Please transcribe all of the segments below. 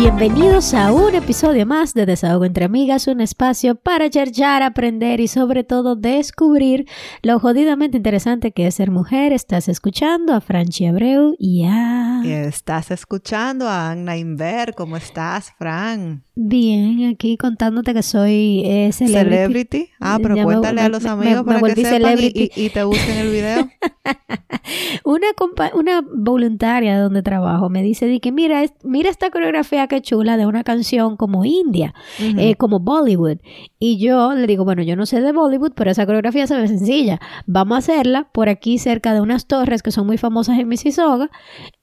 Bienvenidos a un episodio más de Desahogo entre Amigas, un espacio para charlar, aprender y sobre todo descubrir lo jodidamente interesante que es ser mujer. Estás escuchando a Franchi Abreu y a... Estás escuchando a Anna Inver. ¿Cómo estás, Fran? Bien, aquí contándote que soy eh, celebrity. celebrity. Ah, pero cuéntale a los amigos para que sepan y, y, te busquen el video. una, una voluntaria donde trabajo me dice di que mira, mira esta coreografía que chula de una canción como India, eh, como Bollywood. Y yo le digo, bueno, yo no sé de Bollywood, pero esa coreografía se ve sencilla. Vamos a hacerla por aquí cerca de unas torres que son muy famosas en Mississauga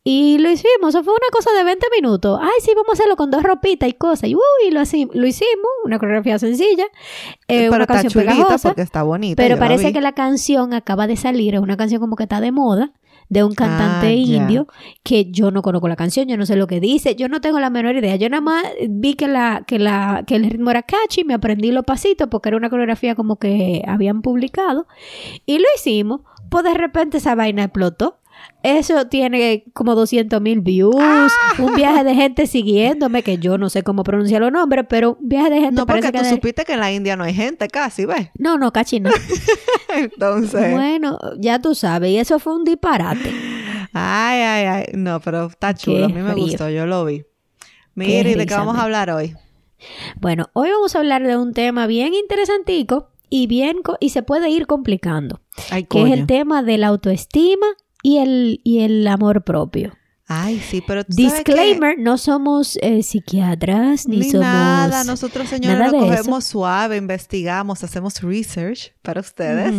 y lo hicimos, eso fue una cosa de 20 minutos. Ay, sí, vamos a hacerlo con dos ropitas y cosas. Y uy, lo, lo hicimos, una coreografía sencilla, eh, una canción pegajosa. porque está bonita. Pero parece que la canción acaba de salir, es una canción como que está de moda de un cantante ah, indio que yo no conozco la canción, yo no sé lo que dice, yo no tengo la menor idea. Yo nada más vi que la que la que el ritmo era catchy, me aprendí los pasitos porque era una coreografía como que habían publicado y lo hicimos. Pues de repente esa vaina explotó eso tiene como 200 mil views. Ah. Un viaje de gente siguiéndome, que yo no sé cómo pronunciar los nombres, pero un viaje de gente. No, porque tú supiste que en la India no hay gente casi, ¿ves? No, no, casi no. Entonces. Bueno, ya tú sabes, y eso fue un disparate. Ay, ay, ay. No, pero está chulo. a mí me gustó, yo lo vi. Mire, ¿y de qué vamos a hablar hoy? Bueno, hoy vamos a hablar de un tema bien interesantico y bien y se puede ir complicando, que es el tema de la autoestima y el, y el amor propio. Ay, sí, pero Disclaimer, no somos eh, psiquiatras ni, somos nada. Nosotros, señores, lo cogemos suave, investigamos, hacemos research para ustedes,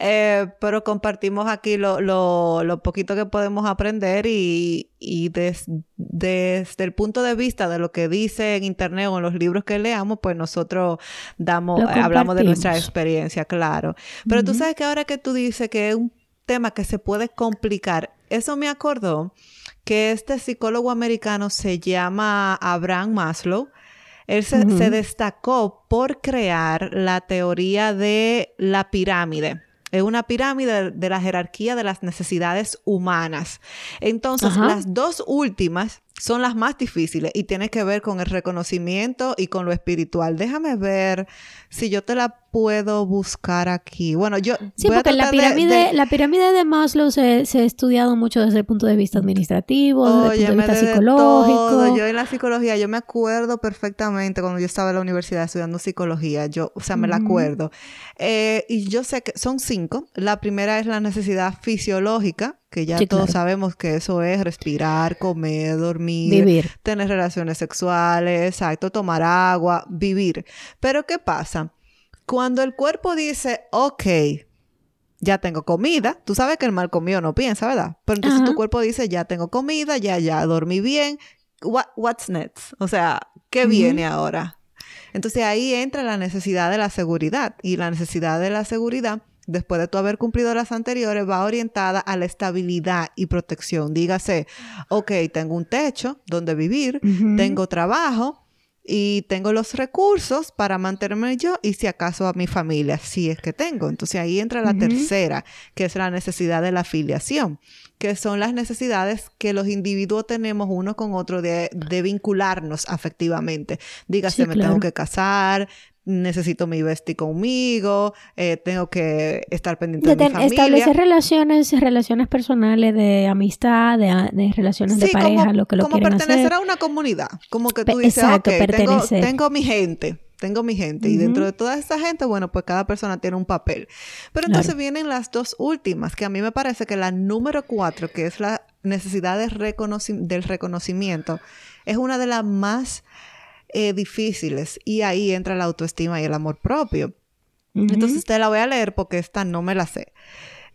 eh, pero compartimos aquí lo, lo, lo, poquito que podemos aprender y, y desde el punto de vista de lo que dice en internet o en los libros que leamos, pues nosotros damos, hablamos de nuestra experiencia, claro. Pero tú sabes que ahora que tú dices que es un tema que se puede complicar. Eso me acordó que este psicólogo americano se llama Abraham Maslow. Él se, destacó por crear la teoría de la pirámide. Es una pirámide de la jerarquía de las necesidades humanas. Entonces, las dos últimas son las más difíciles y tiene que ver con el reconocimiento y con lo espiritual. Déjame ver si yo te la puedo buscar aquí. Bueno, yo sí, porque la pirámide, la pirámide de Maslow se, se, ha estudiado mucho desde el punto de vista administrativo, desde el punto de vista psicológico. Yo en la psicología, yo me acuerdo perfectamente cuando yo estaba en la universidad estudiando psicología. Yo, o sea, me la acuerdo. Eh, y yo sé que son cinco. La primera es la necesidad fisiológica que ya todos sabemos que eso es respirar, comer, dormir, vivir. tener relaciones sexuales, exacto, tomar agua, vivir. Pero ¿qué pasa? Cuando el cuerpo dice, ok, ya tengo comida, tú sabes que el mal comido no piensa, ¿verdad? Pero entonces tu cuerpo dice, ya tengo comida, ya, ya dormí bien, what's next? O sea, ¿qué viene ahora? Entonces ahí entra la necesidad de la seguridad y la necesidad de la seguridad después de tú haber cumplido las anteriores, va orientada a la estabilidad y protección. Dígase, ok, tengo un techo donde vivir, tengo trabajo y tengo los recursos para mantenerme yo y si acaso a mi familia, si es que tengo. Entonces ahí entra la tercera, que es la necesidad de la afiliación que son las necesidades que los individuos tenemos uno con otro de, vincularnos afectivamente. Dígase, me tengo que casar, necesito mi bestie conmigo, eh, tengo que estar pendiente de, mi familia. Establecer relaciones, relaciones personales de amistad, de, relaciones de pareja, lo que lo como pertenecer a una comunidad, como que tú dices, Exacto, tengo, mi gente, tengo mi gente. Y dentro de toda esa gente, bueno, pues cada persona tiene un papel. Pero entonces vienen las dos últimas, que a mí me parece que la número cuatro, que es la necesidad de del reconocimiento, es una de las más eh, difíciles y ahí entra la autoestima y el amor propio. Entonces te la voy a leer porque esta no me la sé.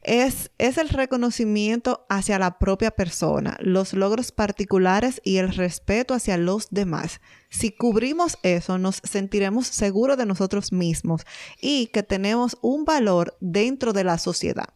Es, es, el reconocimiento hacia la propia persona, los logros particulares y el respeto hacia los demás. Si cubrimos eso, nos sentiremos seguros de nosotros mismos y que tenemos un valor dentro de la sociedad.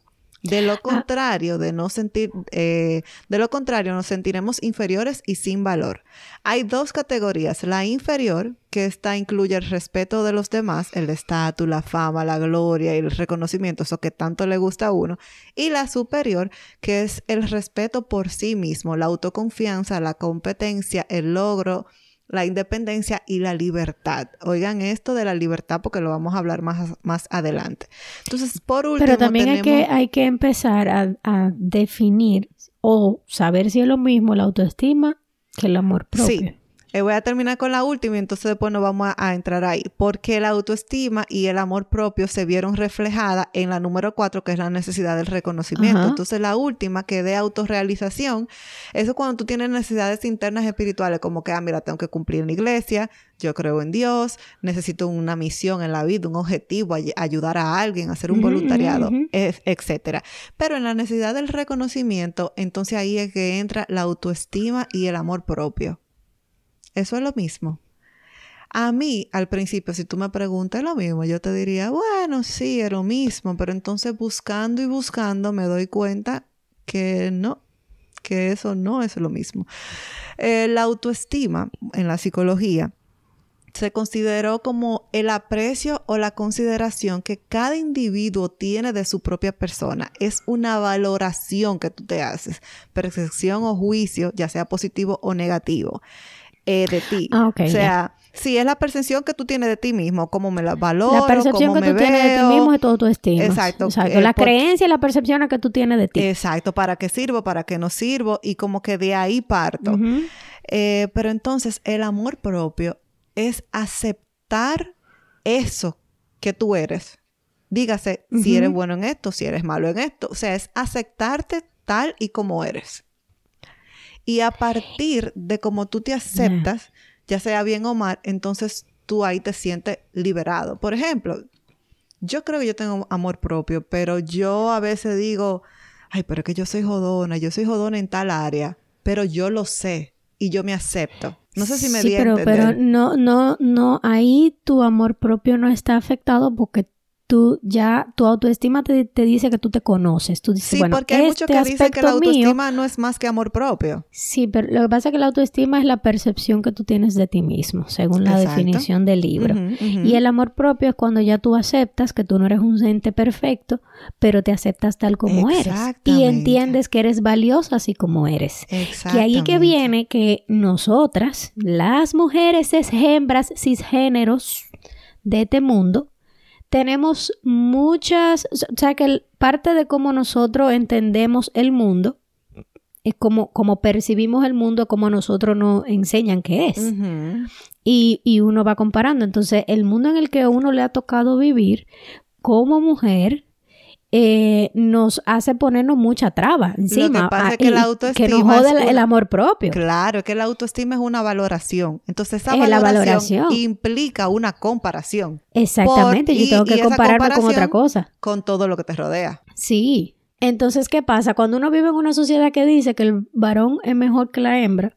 De lo contrario, de no sentir, eh, de lo contrario, nos sentiremos inferiores y sin valor. Hay dos categorías. La inferior, que esta incluye el respeto de los demás, el estatus, la fama, la gloria y el reconocimiento, eso que tanto le gusta a uno. Y la superior, que es el respeto por sí mismo, la autoconfianza, la competencia, el logro, la independencia y la libertad. Oigan esto de la libertad porque lo vamos a hablar más, más adelante. Entonces, por último... Pero también hay, que, hay que empezar a, a, definir o saber si es lo mismo la autoestima que el amor propio. Sí. Eh, voy a terminar con la última y entonces después nos vamos a, a, entrar ahí. Porque la autoestima y el amor propio se vieron reflejadas en la número cuatro, que es la necesidad del reconocimiento. Ajá. Entonces la última, que de autorrealización, eso es cuando tú tienes necesidades internas espirituales, como que, ah, mira, tengo que cumplir en la iglesia, yo creo en Dios, necesito una misión en la vida, un objetivo, ay ayudar a alguien, hacer un voluntariado, -huh. es, etcétera. Pero en la necesidad del reconocimiento, entonces ahí es que entra la autoestima y el amor propio. Eso es lo mismo. A mí, al principio, si tú me preguntas lo mismo, yo te diría, bueno, sí, es lo mismo, pero entonces buscando y buscando me doy cuenta que no, que eso no es lo mismo. Eh, la autoestima en la psicología se consideró como el aprecio o la consideración que cada individuo tiene de su propia persona. Es una valoración que tú te haces, percepción o juicio, ya sea positivo o negativo eh, de ti. Ah, okay, o sea, si sí, es la percepción que tú tienes de ti mismo, cómo me la valoro, La percepción cómo que me tú veo. tienes de ti mismo es todo tu estima. Exacto. Exacto. Eh, la creencia y la percepción que tú tienes de ti. Exacto. ¿Para qué sirvo? ¿Para qué no sirvo? Y como que de ahí parto. Uh -huh. eh, pero entonces el amor propio es aceptar eso que tú eres. Dígase uh -huh. si eres bueno en esto, si eres malo en esto. O sea, es aceptarte tal y como eres. Y a partir de cómo tú te aceptas, ya sea bien o mal, entonces tú ahí te sientes liberado. Por ejemplo, yo creo que yo tengo amor propio, pero yo a veces digo, ay, pero es que yo soy jodona, yo soy jodona en tal área, pero yo lo sé y yo me acepto. No sé si me sí, pero, pero no, no, no, ahí tu amor propio no está afectado porque tú ya, tu autoestima te, te, dice que tú te conoces. Tú dices, sí, bueno, porque hay este muchos que dicen que la autoestima mío, no es más que amor propio. Sí, pero lo que pasa es que la autoestima es la percepción que tú tienes de ti mismo, según la Exacto. definición del libro. Uh -huh, uh -huh. Y el amor propio es cuando ya tú aceptas que tú no eres un ente perfecto, pero te aceptas tal como eres. Y entiendes que eres valiosa así como eres. Que ahí que viene que nosotras, las mujeres hembras cisgéneros de este mundo, tenemos muchas, o sea que parte de cómo nosotros entendemos el mundo es como, como percibimos el mundo, como nosotros nos enseñan que es. Uh -huh. y, y uno va comparando. Entonces, el mundo en el que a uno le ha tocado vivir como mujer eh, nos hace ponernos mucha traba encima. Lo que pasa es que la autoestima que nos jode el, el, amor propio. Claro, que la autoestima es una valoración. Entonces esa valoración, la valoración, implica una comparación. Exactamente, por, yo tengo que compararme con otra cosa. Con todo lo que te rodea. Sí. Entonces, ¿qué pasa? Cuando uno vive en una sociedad que dice que el varón es mejor que la hembra,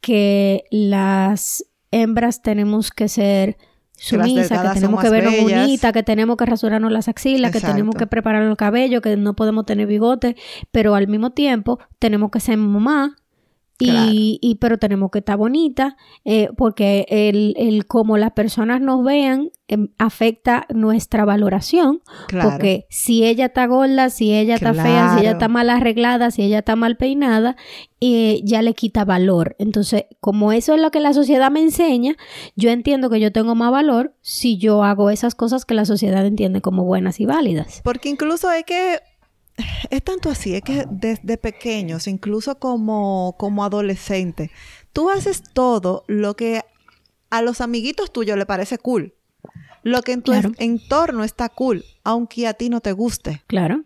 que las hembras tenemos que ser sumisa, que, que tenemos que vernos bonitas, que tenemos que rasurarnos las axilas, Exacto. que tenemos que preparar el cabello, que no podemos tener bigote, pero al mismo tiempo tenemos que ser mamá. Claro. Y, y, pero tenemos que estar bonita eh, porque el, el cómo las personas nos vean eh, afecta nuestra valoración claro. porque si ella está gorda si ella está claro. fea si ella está mal arreglada si ella está mal peinada eh, ya le quita valor entonces como eso es lo que la sociedad me enseña yo entiendo que yo tengo más valor si yo hago esas cosas que la sociedad entiende como buenas y válidas porque incluso hay que es tanto así, es que desde pequeños, incluso como, como adolescente, tú haces todo lo que a los amiguitos tuyos le parece cool. Lo que en tu claro. entorno está cool, aunque a ti no te guste. Claro.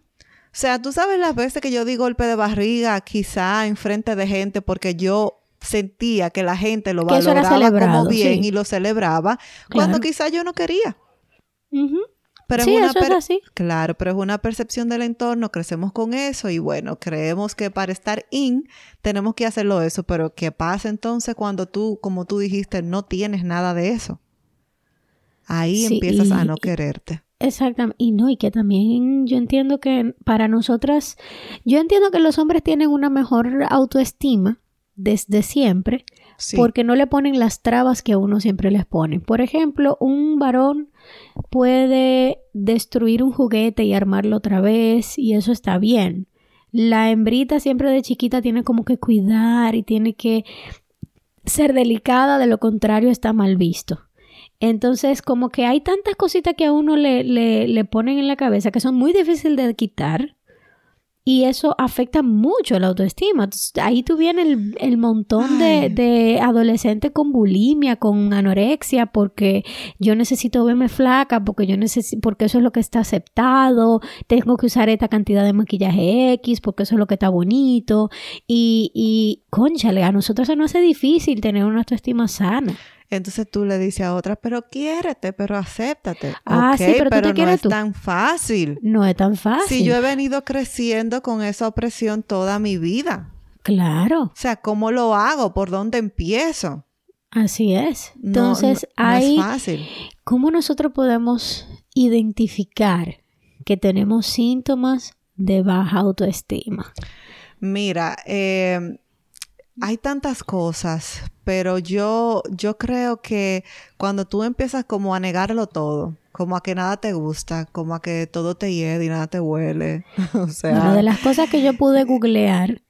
O sea, tú sabes las veces que yo di golpe de barriga, quizá en frente de gente, porque yo sentía que la gente lo valoraba como bien sí. y lo celebraba, claro. cuando quizá yo no quería. Uh -huh. Pero sí, es una eso es así. Claro, pero es una percepción del entorno, crecemos con eso y bueno, creemos que para estar in tenemos que hacerlo eso, pero ¿qué pasa entonces cuando tú, como tú dijiste, no tienes nada de eso? Ahí sí, empiezas y, a no quererte. Exactamente. Y no, y que también yo entiendo que para nosotras, yo entiendo que los hombres tienen una mejor autoestima desde siempre, Sí. porque no le ponen las trabas que a uno siempre les pone. Por ejemplo, un varón puede destruir un juguete y armarlo otra vez y eso está bien. La hembrita siempre de chiquita tiene como que cuidar y tiene que ser delicada, de lo contrario está mal visto. Entonces, como que hay tantas cositas que a uno le, le, le ponen en la cabeza que son muy difíciles de quitar y eso afecta mucho la autoestima. Entonces, ahí tú vienes el, el montón de, de adolescentes con bulimia, con anorexia, porque yo necesito verme flaca, porque yo necesito, porque eso es lo que está aceptado, tengo que usar esta cantidad de maquillaje X, porque eso es lo que está bonito. Y, y conchale, a nosotros se nos hace difícil tener una autoestima sana. Entonces tú le dices a otra, pero quiérete, pero acéptate. Ah, Ok, sí, pero tú te no es tú. tan fácil. No es tan fácil. Si yo he venido creciendo con esa opresión toda mi vida. Claro, O sea, ¿cómo lo hago? ¿Por dónde empiezo? así es. No, Entonces, no- no hay... es fácil. ¿Cómo nosotros podemos identificar que tenemos síntomas de baja autoestima? Mira, eh, hay tantas cosas, pero yo, yo creo que cuando tú empiezas como a negarlo todo, como a que nada te gusta, como a que todo te hiede y nada te huele, o sea, Bueno, de las cosas que yo pude googlear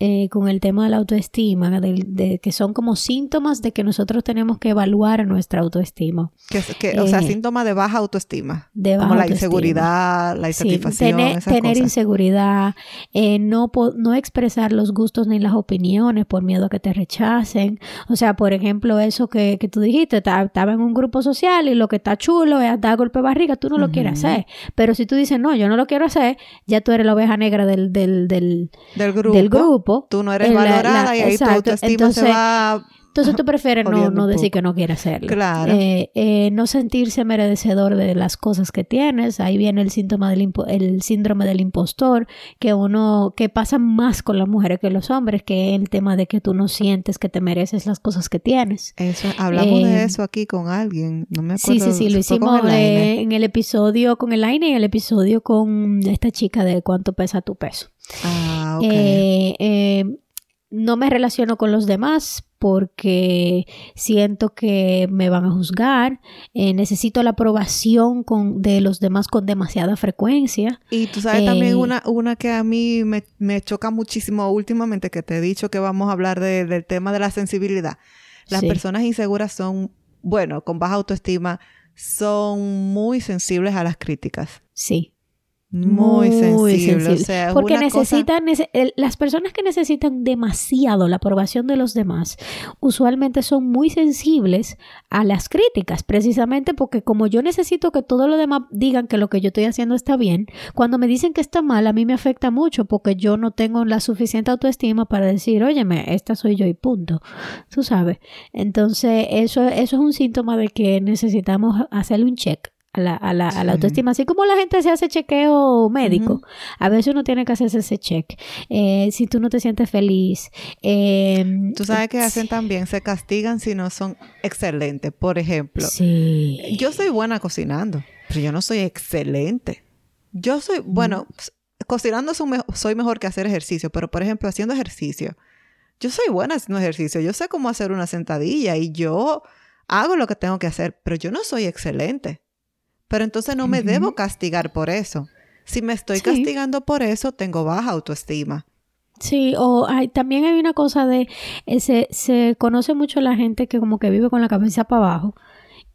eh, con el tema de la autoestima, de, de- que son como síntomas de que nosotros tenemos que evaluar nuestra autoestima. que, que- o sea, eh, síntoma de baja autoestima, De baja como la autoestima. inseguridad, la Sí, insatisfacción, tener, esas tener cosas. inseguridad, eh, no, no expresar los gustos ni las opiniones por miedo a que te rechacen. O sea, por ejemplo, eso que, que tú dijiste, ta- estaba en un grupo social y lo que está chulo es dar golpe de barriga, tú no lo quieres hacer. Pero si tú dices, no, yo no lo quiero hacer, ya tú eres la oveja negra del, del, del, del grupo, del grupo. Tú no eres la- valorada la- y ahí tu autoestima se va Entonces tú prefieres no, decir que no quieres hacerlo. Claro. Eh, eh, no sentirse merecedor de las cosas que tienes. Ahí viene el síntoma del el síndrome del impostor, que uno, que pasa más con las mujeres que los hombres, que es el tema de que tú no sientes que te mereces las cosas que tienes. Eso, hablamos Eh, de eso aquí con alguien, no me Sí, acuerdo. sí, sí, lo fue con hicimos eh, en el episodio con el Aine y en el episodio con esta chica de cuánto pesa tu peso. Ah, ok. Eh, eh, no me relaciono con los demás porque siento que me van a juzgar. Eh, necesito la aprobación con, de los demás con demasiada frecuencia. Y tú sabes Eh, también una, una que a mí me, me choca muchísimo últimamente, que te he dicho que vamos a hablar de- del tema de la sensibilidad. Las Sí. personas inseguras son, bueno, con baja autoestima, son muy sensibles a las críticas. Sí. Muy, sensibles. sensible. O sea, Porque una necesitan, las personas que necesitan demasiado la aprobación de los demás, usualmente son muy sensibles a las críticas, precisamente porque como yo necesito que todos los demás digan que lo que yo estoy haciendo está bien, cuando me dicen que está mal, a mí me afecta mucho porque yo no tengo la suficiente autoestima para decir, óyeme, esta soy yo y punto. Tú sabes. Entonces, eso, eso es un síntoma de que necesitamos hacerle un check. A la, a, la, a la autoestima, así como la gente se hace chequeo médico, a veces uno tiene que hacerse ese check. Eh, si tú no te sientes feliz. eh, Tú sabes que hacen también, se castigan si no son excelentes. Por ejemplo, Sí. yo soy buena cocinando, pero yo no soy excelente. Yo soy, bueno, cocinando soy mejor que hacer ejercicio, pero por ejemplo, haciendo ejercicio, yo soy buena haciendo ejercicio. Yo sé cómo hacer una sentadilla y yo hago lo que tengo que hacer, pero yo no soy excelente. Pero entonces no me debo castigar por eso. Si me estoy Sí. castigando por eso, tengo baja autoestima. Sí, o hay, también hay una cosa de, eh, se, se conoce mucho la gente que como que vive con la cabeza para abajo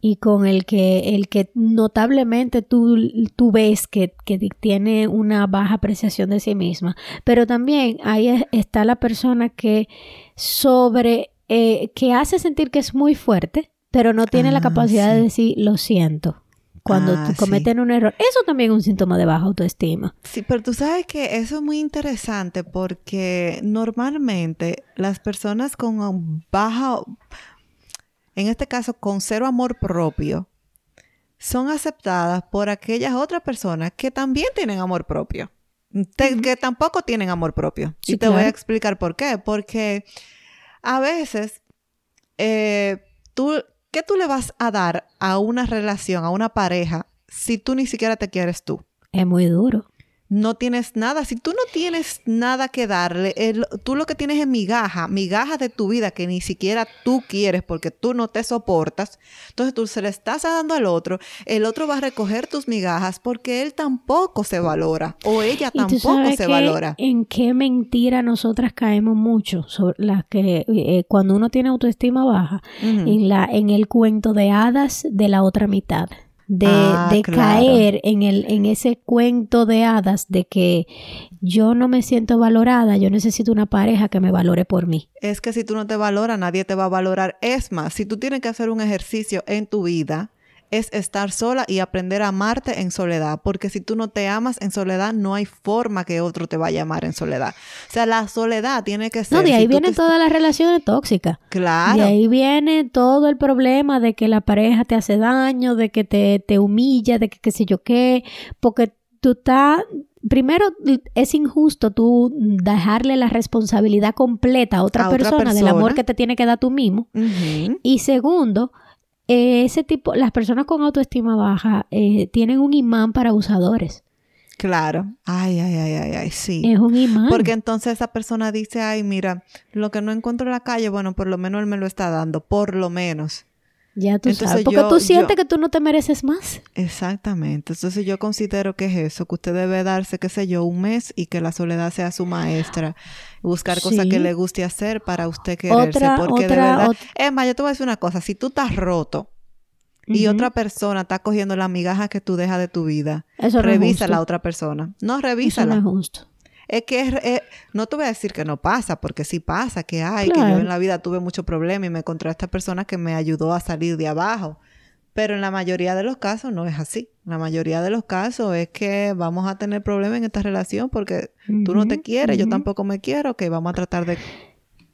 y con el que, el que notablemente tú, tú ves que, que tiene una baja apreciación de sí misma. Pero también ahí es- está la persona que sobre, eh, que hace sentir que es muy fuerte, pero no tiene la Ah, capacidad de decir lo siento. Cuando Ah, sí. cometen un error. Eso también es un síntoma de baja autoestima. Sí, pero tú sabes que eso es muy interesante porque normalmente las personas con baja, en este caso con cero amor propio, son aceptadas por aquellas otras personas que también tienen amor propio, te- que tampoco tienen amor propio. Sí, y te voy a explicar por qué. Porque a veces, eh, tú, ¿qué tú le vas a dar a una relación, a una pareja si tú ni siquiera te quieres tú? Es muy duro no tienes nada. Si tú no tienes nada que darle, tú lo que tienes es migaja, migaja de tu vida que ni siquiera tú quieres porque tú no te soportas. Entonces tú se le estás dando al otro, el otro va a recoger tus migajas porque él tampoco se valora o ella tampoco se valora. ¿En qué mentira nosotras caemos mucho? Sobre las que eh, cuando uno tiene autoestima baja, en, la, en el cuento de hadas de la otra mitad de, ah, caer en, el, en ese cuento de hadas de que yo no me siento valorada, yo necesito una pareja que me valore por mí. Es que si tú no te valoras, nadie te va a valorar. Es más, si tú tienes que hacer un ejercicio en tu vida, es estar sola y aprender a amarte en soledad, porque si tú no te amas en soledad, no hay forma que otro te vaya a amar en soledad. O sea, la soledad tiene que ser... No, de ahí vienen todas las relaciones tóxicas. Claro. De ahí viene todo el problema de que la pareja te hace daño, de que te, te humilla, de que qué sé yo qué, porque tú estás primero es injusto tú dejarle la responsabilidad completa a otra, persona, del amor que te tiene que dar tú mismo. Y segundo, ese tipo, las personas con autoestima baja eh, tienen un imán para abusadores. Claro. Ay, ay, ay, ay, ay, sí. Es un imán. Porque entonces esa persona dice, ay, mira, lo que no encuentro en la calle, bueno, por lo menos él me lo está dando, por lo menos. Ya tú sabes. Porque tú sientes que tú no te mereces más. Exactamente. Entonces yo considero que es eso, que usted debe darse, qué sé yo, un mes y que la soledad sea su maestra. Buscar cosas que le guste hacer para usted quererse. porque de verdad. Es más, yo te voy a decir una cosa. Si tú estás roto y otra persona está cogiendo la migaja que tú dejas de tu vida, revisa a la otra persona. No, revisa no es justo. Es que no te voy a decir que no pasa, porque sí pasa, que hay, que yo en la vida tuve mucho problema y me encontré a esta persona que me ayudó a salir de abajo. Pero en la mayoría de los casos no es así. La mayoría de los casos es que vamos a tener problemas en esta relación porque tú no te quieres, yo tampoco me quiero, que vamos a tratar de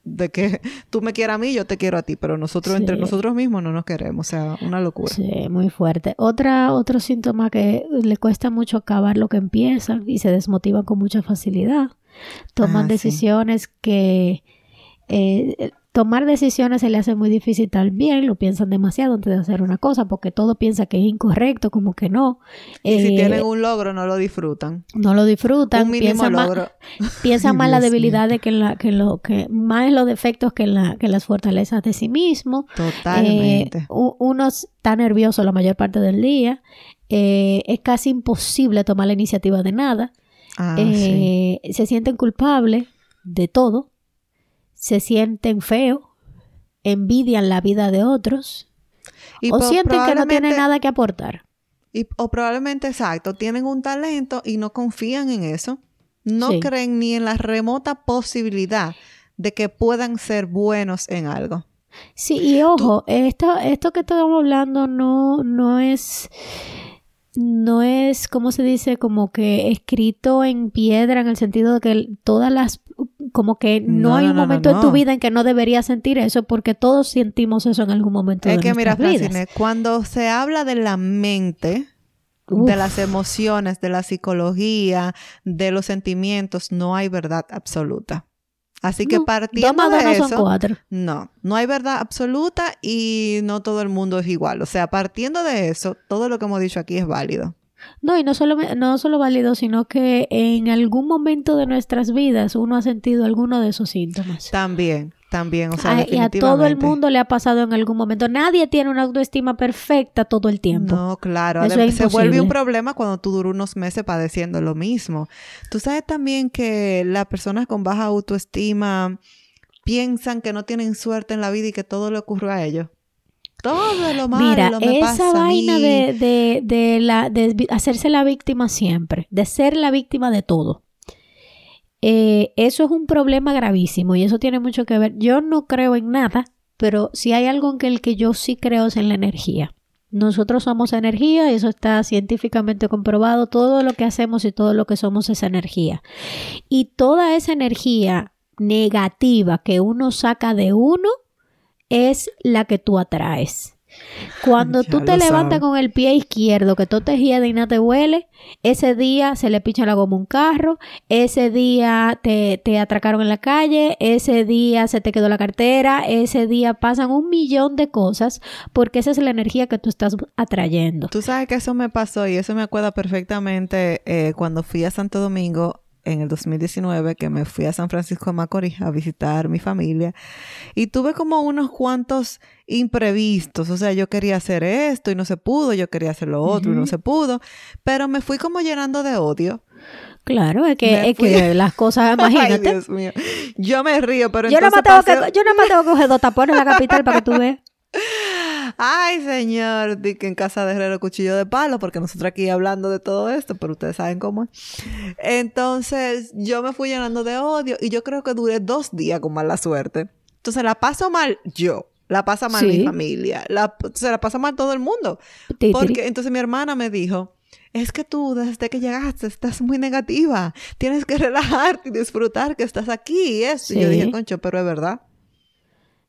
de que tú me quieras a mí, yo te quiero a ti, pero nosotros entre nosotros mismos no nos queremos, o sea, una locura. Sí, muy fuerte. Otra, otro síntoma que le cuesta mucho acabar lo que empiezan y se desmotivan con mucha facilidad. Toman ah, decisiones que eh, tomar decisiones se le hace muy difícil también, lo piensan demasiado antes de hacer una cosa, porque todo piensa que es incorrecto, como que no. Y si eh, tienen un logro, no lo disfrutan. No lo disfrutan. Un mínimo logro. piensan más la debilidad de que, la, que lo que más los defectos que, la, que las fortalezas de sí mismo. Totalmente. Eh, uno está nervioso la mayor parte del día. Eh, es casi imposible tomar la iniciativa de nada. Ah, se sienten culpables de todo se sienten feo, envidian la vida de otros o sienten que no tienen nada que aportar. Y, o probablemente, exacto, tienen un talento y no confían en eso. No creen ni en la remota posibilidad de que puedan ser buenos en algo. Sí, y ojo, esto, esto que estamos hablando no, no es no es, ¿cómo se dice? Como que escrito en piedra en el sentido de que todas las, como que no, hay un momento en tu vida en que no deberías sentir eso porque todos sentimos eso en algún momento. Es que mira, Francine, cuando se habla de la mente, de las emociones, de la psicología, de los sentimientos, no hay verdad absoluta. Así que partiendo de eso, no, no hay verdad absoluta y no todo el mundo es igual. O sea, partiendo de eso, todo lo que hemos dicho aquí es válido. No, y no solo, no solo válido, sino que en algún momento de nuestras vidas uno ha sentido alguno de esos síntomas. También, también, o sea, a, y a todo el mundo le ha pasado en algún momento. Nadie tiene una autoestima perfecta todo el tiempo. No, claro. se vuelve un problema cuando tú duras unos meses padeciendo lo mismo. Tú sabes también que las personas con baja autoestima piensan que no tienen suerte en la vida y que todo le ocurre a ellos. Todo lo malo Mira, me esa vaina De, de, de, la, de hacerse la víctima siempre, de ser la víctima de todo. Eh, eso es un problema gravísimo y eso tiene mucho que ver. Yo no creo en nada, pero si hay algo en que el que yo sí creo es en la energía. Nosotros somos energía, eso está científicamente comprobado. Todo lo que hacemos y todo lo que somos es energía. Y toda esa energía negativa que uno saca de uno es la que tú atraes. Cuando Ya tú te levantas con el pie izquierdo, que tú te hiede y no te huele, ese día se le picha la goma a un carro, ese día te, te atracaron en la calle, ese día se te quedó la cartera, ese día pasan un millón de cosas, porque esa es la energía que tú estás atrayendo. Tú sabes que eso me pasó y eso me acuerda perfectamente eh, cuando fui a Santo Domingo en el 2019, que me fui a San Francisco de Macorís a visitar mi familia y tuve como unos cuantos imprevistos, o sea, yo quería hacer esto y no se pudo, yo quería hacer lo otro y no se pudo, pero me fui como llenando de odio. Claro, es que, es que las cosas, Ay, imagínate. Dios mío. Yo me río, pero yo entonces más tengo pasé- que, yo nada más tengo que coger dos tapones en la capital para que tú veas. Ay, señor, di que en casa de Herrero cuchillo de palo, porque nosotros aquí hablando de todo esto, pero ustedes saben cómo es. Entonces, yo me fui llenando de odio y yo creo que duré dos días con mala suerte. Entonces, la paso mal yo, la pasa mal mi Sí. familia, la, se la pasa mal todo el mundo. Porque entonces mi hermana me dijo, es que tú desde que llegaste estás muy negativa, tienes que relajarte y disfrutar que estás aquí y eso. Y yo Sí. dije, concho, pero es verdad.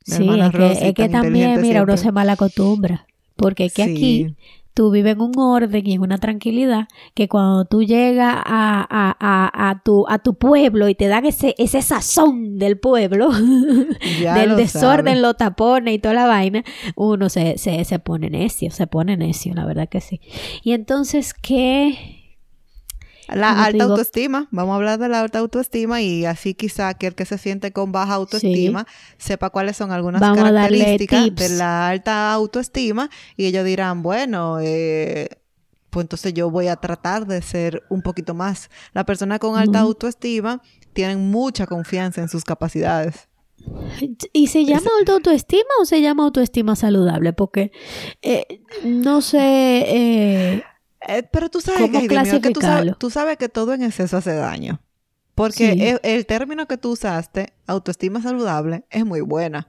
Mi Sí, es que, es que también, mira, uno se mal acostumbra. Porque es que aquí tú vives en un orden y en una tranquilidad que cuando tú llegas a, a, a, a tu, a tu pueblo y te dan ese, ese sazón del pueblo, del lo desorden, los tapones y toda la vaina, uno se, se, se pone necio, se pone necio, la verdad que sí. Y entonces, ¿qué? La Como alta autoestima, vamos a hablar de la alta autoestima y así quizá aquel que se siente con baja autoestima sepa cuáles son algunas Vamos características de la alta autoestima y ellos dirán, bueno, eh, pues entonces yo voy a tratar de ser un poquito más. La persona con alta autoestima tienen mucha confianza en sus capacidades. ¿Y se llama alta autoestima o se llama autoestima saludable? Porque eh, no sé. eh, Eh, pero tú sabes ¿Cómo que, Dios tú, sabes, tú sabes que todo en exceso hace daño. Porque Sí. el, el término que tú usaste, autoestima saludable, es muy buena.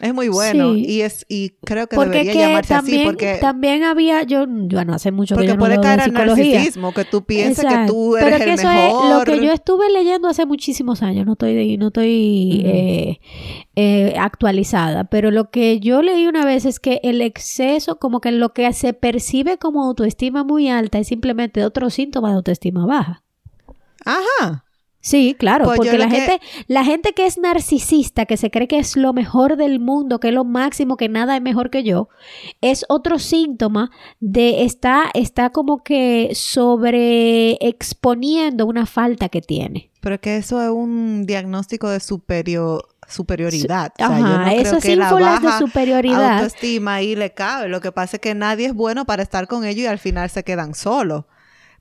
Es muy bueno Sí. y es y creo que porque debería que llamarse también, así porque, también había, yo, yo no hace mucho que porque yo no puede caer al narcisismo, que tú pienses que tú Pero eres que el eso mejor. es lo que yo estuve leyendo hace muchísimos años, no estoy, no estoy eh, eh, actualizada, pero lo que yo leí una vez es que el exceso, como que lo que se percibe como autoestima muy alta es simplemente otro síntoma de autoestima baja. Ajá. Sí, claro, Pues yo porque la que- gente, la gente que es narcisista, que se cree que es lo mejor del mundo, que es lo máximo, que nada es mejor que yo, es otro síntoma de está, está como que sobre exponiendo una falta que tiene. Pero que eso es un diagnóstico de superior, superioridad. O sea, yo Ajá, no creo esos que la ínfulas de baja superioridad. autoestima ahí le cabe. Lo que pasa es que nadie es bueno para estar con ellos y al final se quedan solos.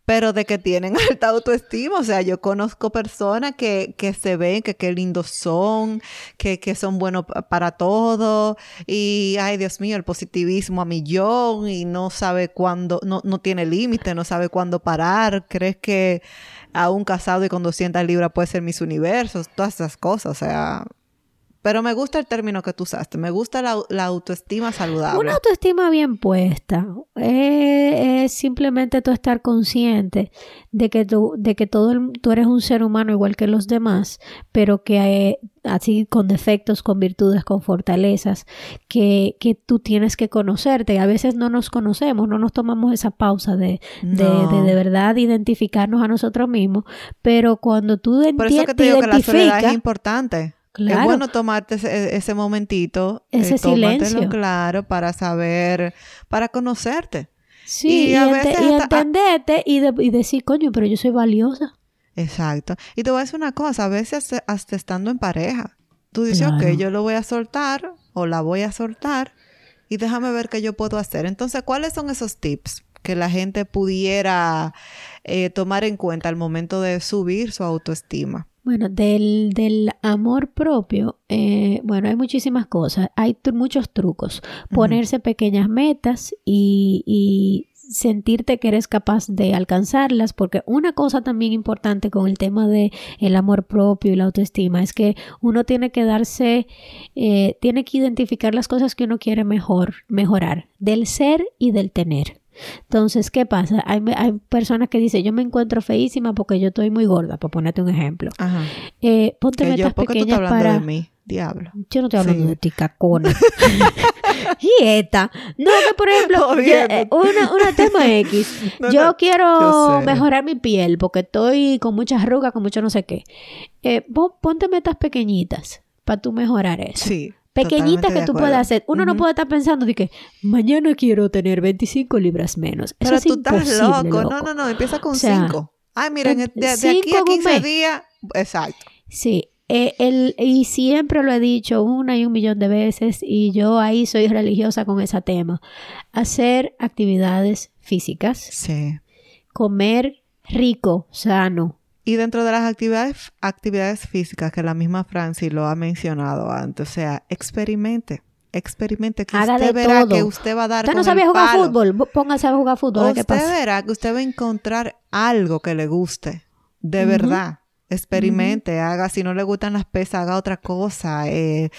Pero de que tienen alta autoestima, o sea, yo conozco personas que, que se ven, que qué lindos son, que, que son buenos pa- para todo, y ay Dios mío, el positivismo a millón, y no sabe cuándo, no, no tiene límite, no sabe cuándo parar, crees que a un casado y con 200 libras puede ser mis universos, todas esas cosas, o sea, pero me gusta el término que tú usaste, me gusta la, la autoestima saludable. Una autoestima bien puesta eh, es simplemente tú estar consciente de que tú, de que todo el- tú eres un ser humano igual que los demás, pero que eh, así con defectos, con virtudes, con fortalezas, que, que tú tienes que conocerte. A veces no nos conocemos, no nos tomamos esa pausa de, de, No. de, de verdad identificarnos a nosotros mismos, pero cuando tú Por eso que te digo que la soledad es importante. Claro. Es bueno tomarte ese, ese momentito, eh, Ese silencio. claro para saber, para conocerte. sí, y y, a ente- veces y hasta- entenderte y, de- y decir, coño, pero yo soy valiosa. Exacto. Y te voy a decir una cosa, a veces hasta estando en pareja, tú dices, Claro. ok, yo lo voy a soltar o la voy a soltar y déjame ver qué yo puedo hacer. Entonces, ¿cuáles son esos tips que la gente pudiera eh, tomar en cuenta al momento de subir su autoestima? Bueno, del, del amor propio, eh, bueno, hay muchísimas cosas. Hay muchos trucos. Ponerse pequeñas metas y, y sentirte que eres capaz de alcanzarlas, porque una cosa también importante con el tema de el amor propio y la autoestima es que uno tiene que darse, eh, tiene que identificar las cosas que uno quiere mejor, mejorar, del ser y del tener. Entonces, ¿qué pasa? Hay, hay personas que dicen, yo me encuentro feísima porque yo estoy muy gorda, por ponerte un ejemplo. Ajá. Eh, ponte Que yo, metas ¿Por qué tú estás pequeñas hablando para... de mí? Diablo. Yo no estoy hablando Sí. de ti, cacona. y esta. No, que por ejemplo, yo, eh, una, una tema X. No, yo no, quiero yo mejorar mi piel porque estoy con muchas arrugas, con mucho no sé qué. Eh, pon- ponte metas pequeñitas para tú mejorar eso. Sí. Pequeñitas totalmente que tú puedas hacer. Uno no puede estar pensando de que mañana quiero tener 25 libras menos. Eso Pero es tú estás imposible, loco. loco. No, no, no. Empieza con O sea, cinco. Ay, miren, en- de, aquí a en un 15 mes. días. Exacto. Sí, eh, el, y siempre lo he dicho una y un millón de veces y yo ahí soy religiosa con ese tema. Hacer actividades físicas, Sí. comer rico, sano. Y dentro de las actividades, actividades físicas que la misma Franci lo ha mencionado antes, o sea, experimente, experimente que Haga usted verá todo. que usted va a dar Usted no el jugar palo. fútbol, póngase a jugar fútbol, a ver qué Usted pasa. verá que usted va a encontrar algo que le guste, de verdad. Experimente, haga, si no le gustan las pesas, haga otra cosa. eh,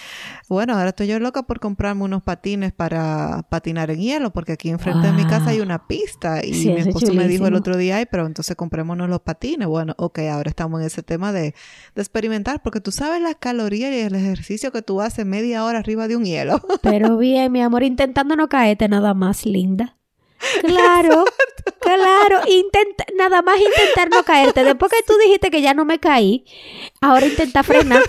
bueno, ahora estoy yo loca por comprarme unos patines para patinar en hielo, porque aquí enfrente de mi casa hay una pista y Sí, mi es esposo me dijo el otro día, ay, pero entonces comprémonos los patines. Bueno, ok, ahora estamos en ese tema de, de experimentar, porque tú sabes las calorías y el ejercicio que tú haces media hora arriba de un hielo. Pero bien, mi amor, intentando no caerte nada más, linda. Claro, claro, intenta, nada más intentar no caerte. Después que tú dijiste que ya no me caí, ahora intenta frenar.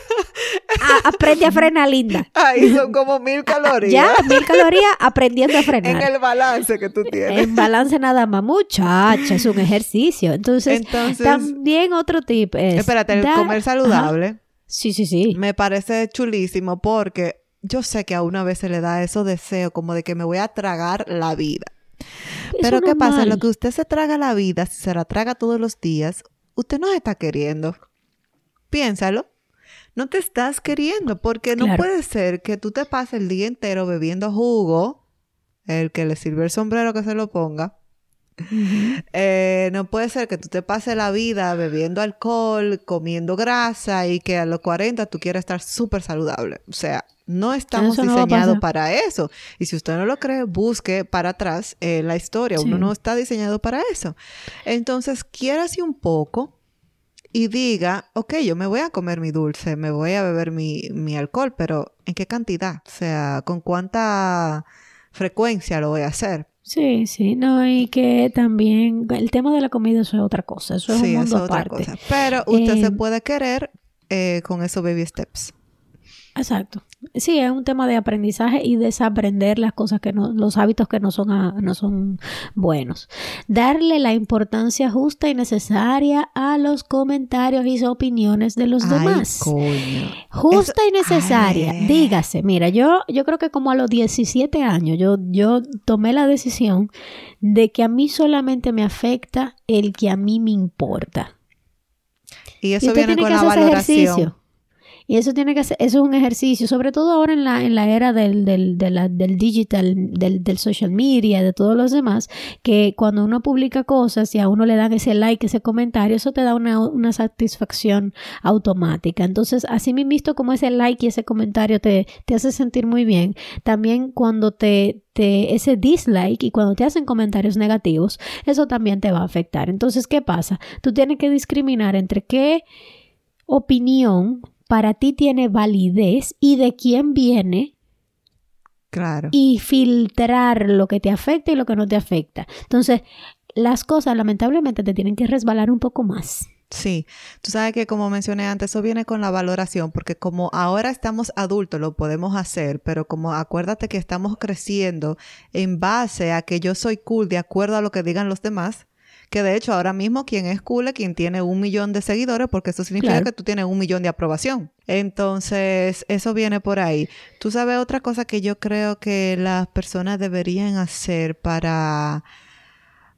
A- aprende a frenar, linda. Ahí son como mil calorías Ya, mil calorías aprendiendo a frenar. en el balance que tú tienes. En balance nada más, muchacha, es un ejercicio. Entonces, Entonces, también otro tip es... espérate, el dar- comer saludable Ajá. Sí, sí, sí. me parece chulísimo porque yo sé que a una vez se le da esos deseos como de que me voy a tragar la vida. Pero ¿qué pasa? Lo que usted se traga la vida, si se la traga todos los días, usted no se está queriendo. Piénsalo. No te estás queriendo porque no Claro. puede ser que tú te pases el día entero bebiendo jugo, el que le sirve el sombrero que se lo ponga. Eh, no puede ser que tú te pases la vida bebiendo alcohol, comiendo grasa y que a los 40 tú quieras estar súper saludable. O sea, no estamos no diseñados para eso. Y si usted no lo cree, busque para atrás eh, la historia. Uno no está diseñado para eso. Entonces, quiérase un poco y diga, ok, yo me voy a comer mi dulce, me voy a beber mi, mi alcohol, pero ¿en qué cantidad? O sea, ¿con cuánta frecuencia lo voy a hacer? Sí, sí, no, y que también el tema de la comida eso es otra cosa, eso es sí, un eso mundo es otra cosa. Pero usted se Eh, puede querer eh, con esos baby steps. Exacto. Sí, es un tema de aprendizaje y desaprender las cosas que no, los hábitos que no son, a- no son buenos. Darle la importancia justa y necesaria a los comentarios y opiniones de los Ay, demás. coño. Justa y necesaria. ay. Dígase, mira, yo, yo creo que como a los 17 años yo, yo tomé la decisión de que a mí solamente me afecta el que a mí me importa. Y Y eso usted viene con que la valoración. ejercicio. Y eso tiene que ser, eso es un ejercicio, sobre todo ahora en la, en la era del, del, del digital, del, del social media, de todos los demás, que cuando uno publica cosas y a uno le dan ese like, ese comentario, eso te da una, una satisfacción automática. Entonces, así mismo visto como ese like y ese comentario te, te hace sentir muy bien, también cuando te, te, ese dislike y cuando te hacen comentarios negativos, eso también te va a afectar. Entonces, ¿qué pasa? Tú tienes que discriminar entre qué opinión para ti tiene validez y de quién viene Claro. y filtrar lo que te afecta y lo que no te afecta. Entonces, las cosas lamentablemente te tienen que resbalar un poco más. Sí, tú sabes que como mencioné antes, eso viene con la valoración, porque como ahora estamos adultos, lo podemos hacer, pero como acuérdate que estamos creciendo en base a que yo soy cool de acuerdo a lo que digan los demás, que de hecho ahora mismo quien es cool es quien tiene un millón de seguidores, porque eso significa Claro. que tú tienes un millón de aprobación. Entonces, eso viene por ahí. Tú sabes otra cosa que yo creo que las personas deberían hacer para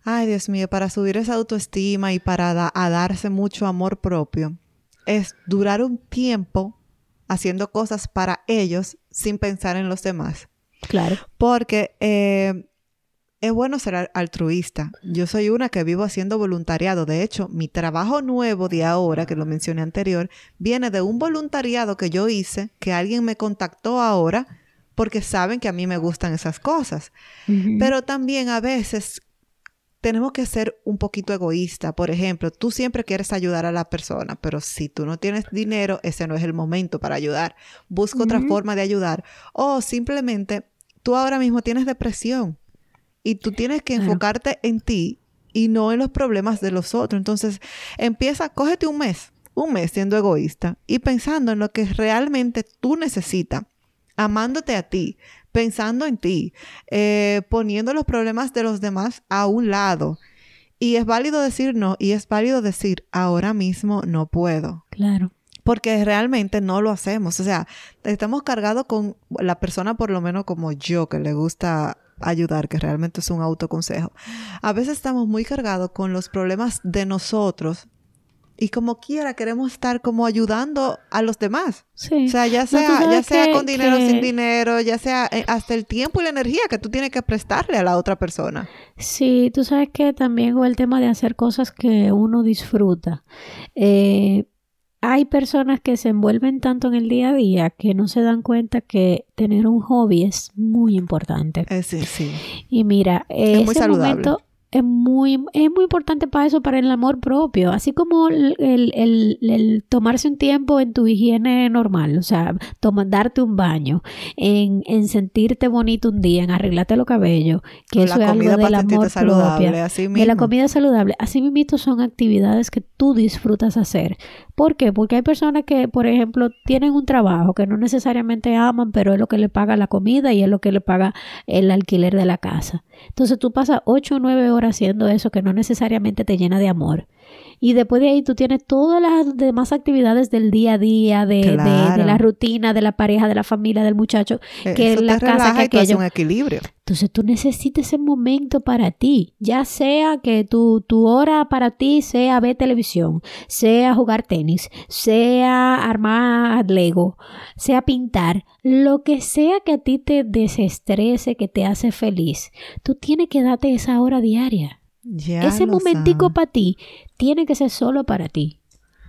Ay, Dios mío, para subir esa autoestima y para da- a darse mucho amor propio, es durar un tiempo haciendo cosas para ellos sin pensar en los demás. Claro. Porque eh, es bueno ser al- altruista. Yo soy una que vivo haciendo voluntariado. De hecho, mi trabajo nuevo de ahora, que lo mencioné anterior, viene de un voluntariado que yo hice, que alguien me contactó ahora, porque saben que a mí me gustan esas cosas. Pero también a veces tenemos que ser un poquito egoísta. Por ejemplo, tú siempre quieres ayudar a la persona, pero si tú no tienes dinero, ese no es el momento para ayudar. Busca otra forma de ayudar. O simplemente tú ahora mismo tienes depresión y tú tienes que enfocarte en ti y no en los problemas de los otros. Entonces, empieza, cógete un mes, un mes siendo egoísta y pensando en lo que realmente tú necesitas, amándote a ti, pensando en ti, eh, poniendo los problemas de los demás a un lado. Y es válido decir no y es válido decir ahora mismo no puedo. Claro. Porque realmente no lo hacemos. O sea, estamos cargados con la persona, por lo menos como yo, que le gusta ayudar, que realmente es un autoconsejo. A veces estamos muy cargados con los problemas de nosotros y como quiera queremos estar como ayudando a los demás. Sí. O sea, ya sea, ya sea con dinero o sin dinero, ya sea eh, hasta el tiempo y la energía que tú tienes que prestarle a la otra persona. Sí, tú sabes que también el tema de hacer cosas que uno disfruta. Eh, hay personas que se envuelven tanto en el día a día que no se dan cuenta que tener un hobby es muy importante. Eh, sí, sí. Y mira, Es muy ese saludable. momento es muy, es muy importante para eso, para el amor propio, así como el, el- el- el tomarse un tiempo en tu higiene normal, o sea, toma- darte un baño, en, en sentirte bonito un día, en arreglarte los cabellos, que eso es algo del amor saludable, propio. así De la comida saludable. Así mismo son actividades que tú disfrutas hacer. ¿Por qué? Porque hay personas que, por ejemplo, tienen un trabajo que no necesariamente aman, pero es lo que le paga la comida y es lo que le paga el alquiler de la casa. Entonces tú pasas ocho o nueve horas haciendo eso que no necesariamente te llena de amor. Y después de ahí tú tienes todas las demás actividades del día a día, de, de- la rutina, de la pareja, de la familia, del muchacho, que Eso la casa, que aquello. un equilibrio. Entonces tú necesitas ese momento para ti, ya sea que tu, tu hora para ti sea ver televisión, sea jugar tenis, sea armar Lego, sea pintar, lo que sea que a ti te desestrese, que te hace feliz. Tú tienes que darte esa hora diaria. Ya ese momentico para ti tiene que ser solo para ti.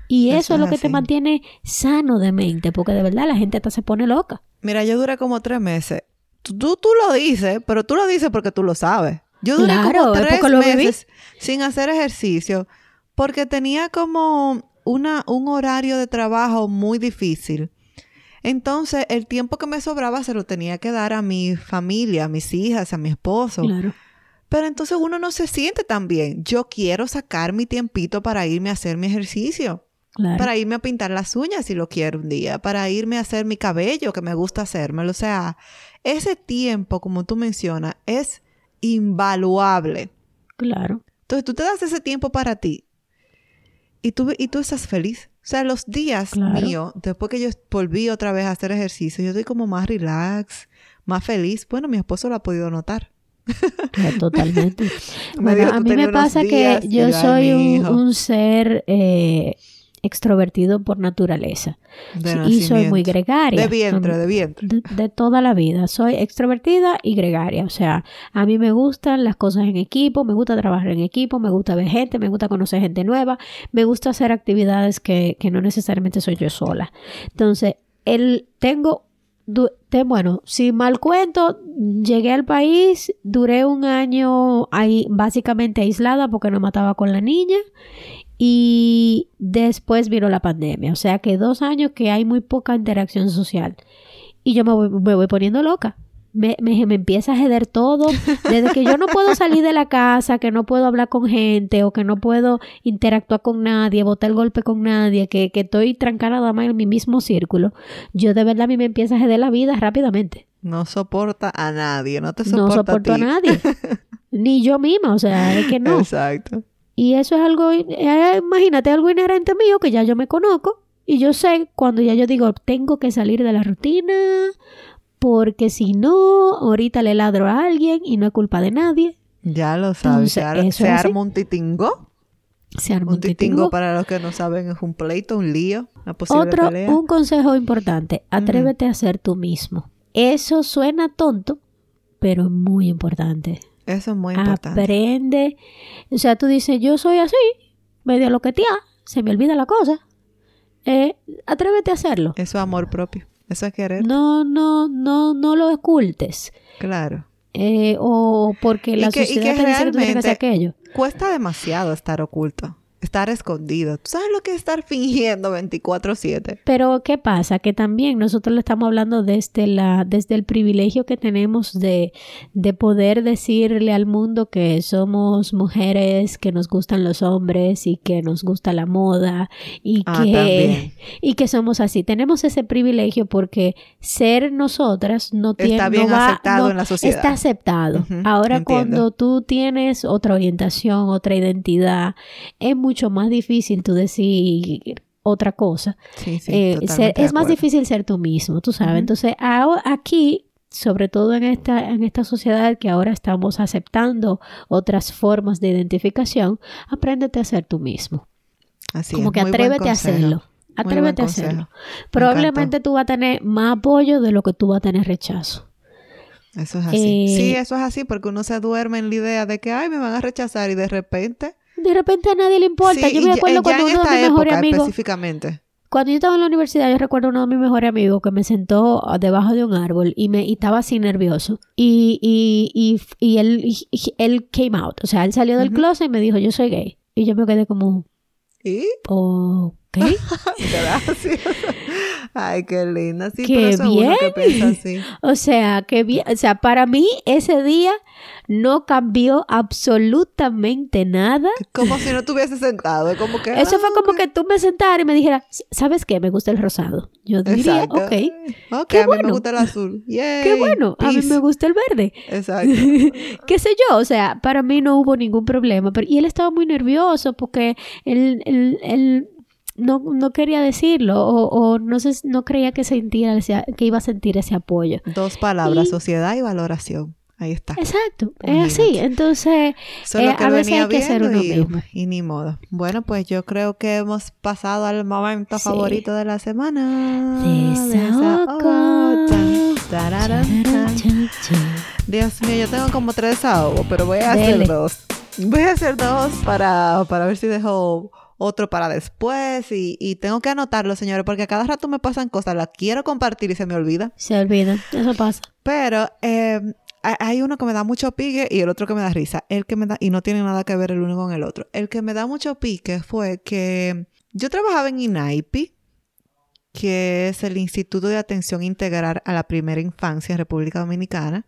Y eso, Eso es lo que te mantiene sano de mente, porque de verdad la gente hasta se pone loca. Mira, yo duré como tres meses. Tú, tú, lo dices, pero tú lo dices porque tú lo sabes. Yo duré Claro, como es tres lo meses sin hacer ejercicio porque tenía como una, un horario de trabajo muy difícil. Entonces, el tiempo que me sobraba se lo tenía que dar a mi familia, a mis hijas, a mi esposo. Claro. Pero entonces uno no se siente tan bien. Yo quiero sacar mi tiempito para irme a hacer mi ejercicio. Claro. Para irme a pintar las uñas si lo quiero un día, para irme a hacer mi cabello que me gusta hacérmelo. O sea, ese tiempo, como tú mencionas, es invaluable. Claro. Entonces tú te das ese tiempo para ti y tú, y tú estás feliz. O sea, los días Claro. míos, después que yo volví otra vez a hacer ejercicio, yo estoy como más relax, más feliz. Bueno, mi esposo lo ha podido notar. Totalmente. Me Bueno, a "Tú mí me pasa días", que yo "Ay, soy un, hijo". un ser eh, extrovertido por naturaleza De y soy muy gregaria. De vientre, de vientre. de, de toda la vida. Soy extrovertida y gregaria. O sea, a mí me gustan las cosas en equipo, me gusta trabajar en equipo, me gusta ver gente, me gusta conocer gente nueva, me gusta hacer actividades que, que no necesariamente soy yo sola. Entonces, el, tengo, te- bueno, si mal cuento, llegué al país, duré un año ahí básicamente aislada porque no mataba con la niña. Y después vino la pandemia, o sea que dos años que hay muy poca interacción social. Y yo me voy, me voy poniendo loca. Me, me, me empieza a jeder todo. Desde que yo no puedo salir de la casa, que no puedo hablar con gente o que no puedo interactuar con nadie, botar el golpe con nadie, que, que estoy trancada nada más en mi mismo círculo, yo de verdad a mí me empieza a jeder la vida rápidamente. No soporta a nadie, no te No soporta soporto a, ti. nadie. Ni yo misma, o sea, es que no. Exacto. Y eso es algo, eh, imagínate, algo inherente mío que ya yo me conozco y yo sé cuando ya yo digo, tengo que salir de la rutina porque si no, ahorita le ladro a alguien y no es culpa de nadie. Ya lo sabes. Se, ar- se arma un titingo. Se arma Un un titingo, titingo. para los que no saben, es un pleito, un lío, una posible Otro, pelea. un consejo importante, atrévete a ser tú mismo. Eso suena tonto, pero es muy importante. Eso es muy importante. Aprende. O sea, tú dices, yo soy así, medio lo que tía, se me olvida la cosa. Eh, atrévete a hacerlo. Eso es amor propio. Eso es querer. No, no, no, no lo ocultes. Claro. Eh, o porque Y la que- y sociedad que te dice que tú tienes que hacer realmente- aquello. Cuesta demasiado estar oculto. Estar escondido. ¿Tú sabes lo que es estar fingiendo 24/7? Pero ¿qué pasa? Que también nosotros le estamos hablando desde, la, desde el privilegio que tenemos de, de poder decirle al mundo que somos mujeres, que nos gustan los hombres y que nos gusta la moda y, Ah, que, también. y que somos así. Tenemos ese privilegio porque ser nosotras no tiene... Está no bien va- aceptado no- en la sociedad. Está aceptado. Ahora entiendo. cuando tú tienes otra orientación, otra identidad, es mucho más difícil tú decir otra cosa. Sí, sí. Eh, ser- es más difícil ser tú mismo, tú sabes. Entonces, ahora- aquí, sobre todo en esta, en esta sociedad que ahora estamos aceptando otras formas de identificación, apréndete a ser tú mismo. Así Como es, que atrévete a hacerlo. Atrévete a hacerlo. Probablemente tú vas a tener más apoyo de lo que tú vas a tener rechazo. Eso es así. Eh, sí, eso es así porque uno se duerme en la idea de que, ay, me van a rechazar y de repente... De repente a nadie le importa. Sí, yo me ya- acuerdo ya cuando en uno de mis mejores amigos, específicamente. cuando yo estaba en la universidad, yo recuerdo uno de mis mejores amigos que me sentó debajo de un árbol y me y estaba así nervioso. Y, y, y, y él, él came out. O sea, él salió del closet y me dijo, yo soy gay. Y yo me quedé como, ¿Y? Ok. Gracias. Ay, qué linda. Sí, Qué pero que bien. piensa así. o sea, que bien. O sea, para mí ese día no cambió absolutamente nada. Como si no estuviese sentado. Es como que... Eso ah, fue como ok. que tú me sentaras y me dijeras, ¿sabes qué? Me gusta el rosado. Yo diría, Exacto. ok. Ok, Qué a mí me bueno. gusta el azul. Yay. Qué bueno, a mí me gusta el verde. Exacto. qué sé yo, o sea, para mí no hubo ningún problema, pero y él estaba muy nervioso porque él, él- él no, no quería decirlo o, o no sé, no creía que sentía ese- que iba a sentir ese apoyo. Dos palabras, Y- sociedad y valoración. Ahí está. Exacto, es Imagínate. así, entonces es eh, a veces hay que ser uno y, mismo. y ni modo. Bueno, pues yo creo que hemos pasado al momento Sí. favorito de la semana. Desahogo. Dios mío, yo tengo como tres desahogos, pero voy a hacer Dele. dos. Voy a hacer dos para, para ver si dejo otro para después y, y tengo que anotarlo, señores, porque a cada rato me pasan cosas, las quiero compartir y se me olvida. Se olvida, eso pasa. Pero eh, ha- hay uno que me da mucho pique y el otro que me da risa. El que me da, y no tiene nada que ver el uno con el otro. El que me da mucho pique fue que yo trabajaba en INAIPI, que es el Instituto de Atención Integral a la Primera Infancia en República Dominicana.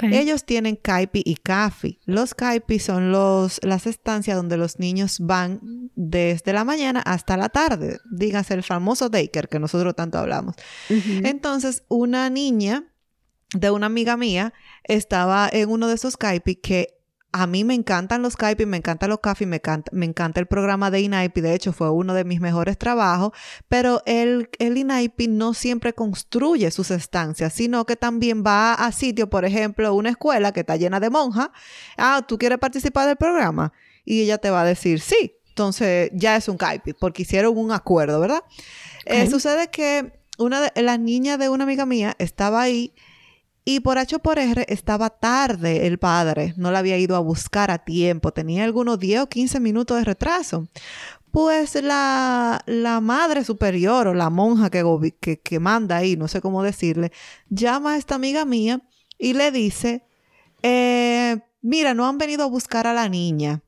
Ellos tienen CAIPI y CAFI. Los CAIPI son los, las estancias donde los niños van desde la mañana hasta la tarde. Dígase el famoso daycare que nosotros tanto hablamos. Entonces, una niña de una amiga mía estaba en uno de esos Kaipi que a mí me encantan los Kaipi, me encantan los CAFI, me encanta, me encanta el programa de INAIPI, de hecho fue uno de mis mejores trabajos, pero el, el INAIPI no siempre construye sus estancias, sino que también va a sitio, por ejemplo, una escuela que está llena de monjas, ah, ¿tú quieres participar del programa? Y ella te va a decir sí, entonces ya es un Kaipi, porque hicieron un acuerdo, ¿verdad? Eh, sucede que una de, la niña de una amiga mía estaba ahí y por H por R estaba tarde el padre, no la había ido a buscar a tiempo, tenía algunos 10 o 15 minutos de retraso. Pues la, la madre superior o la monja que, que, manda ahí, no sé cómo decirle, llama a esta amiga mía y le dice, eh, mira, no han venido a buscar a la niña.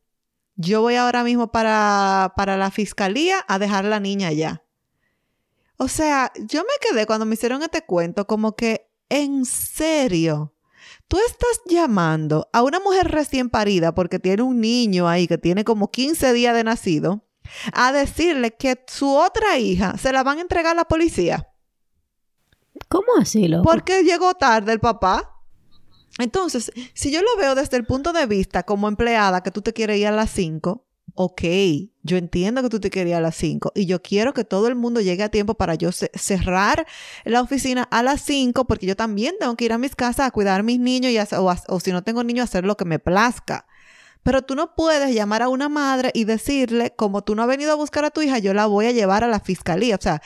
Yo voy ahora mismo para, para la fiscalía a dejar la niña allá. O sea, yo me quedé cuando me hicieron este cuento como que, en serio, tú estás llamando a una mujer recién parida porque tiene un niño ahí que tiene como 15 días de nacido a decirle que su otra hija se la van a entregar a la policía ¿Cómo así, loco? porque llegó tarde el papá. Entonces, si yo lo veo desde el punto de vista como empleada que tú te quieres ir a las 5, ok, yo entiendo que tú te ir a las 5 y yo quiero que todo el mundo llegue a tiempo para yo ce- cerrar la oficina a las 5 porque yo también tengo que ir a mis casas a cuidar a mis niños y o, o si no tengo niños, hacer lo que me plazca. Pero tú no puedes llamar a una madre y decirle, como tú no has venido a buscar a tu hija, yo la voy a llevar a la fiscalía. O sea,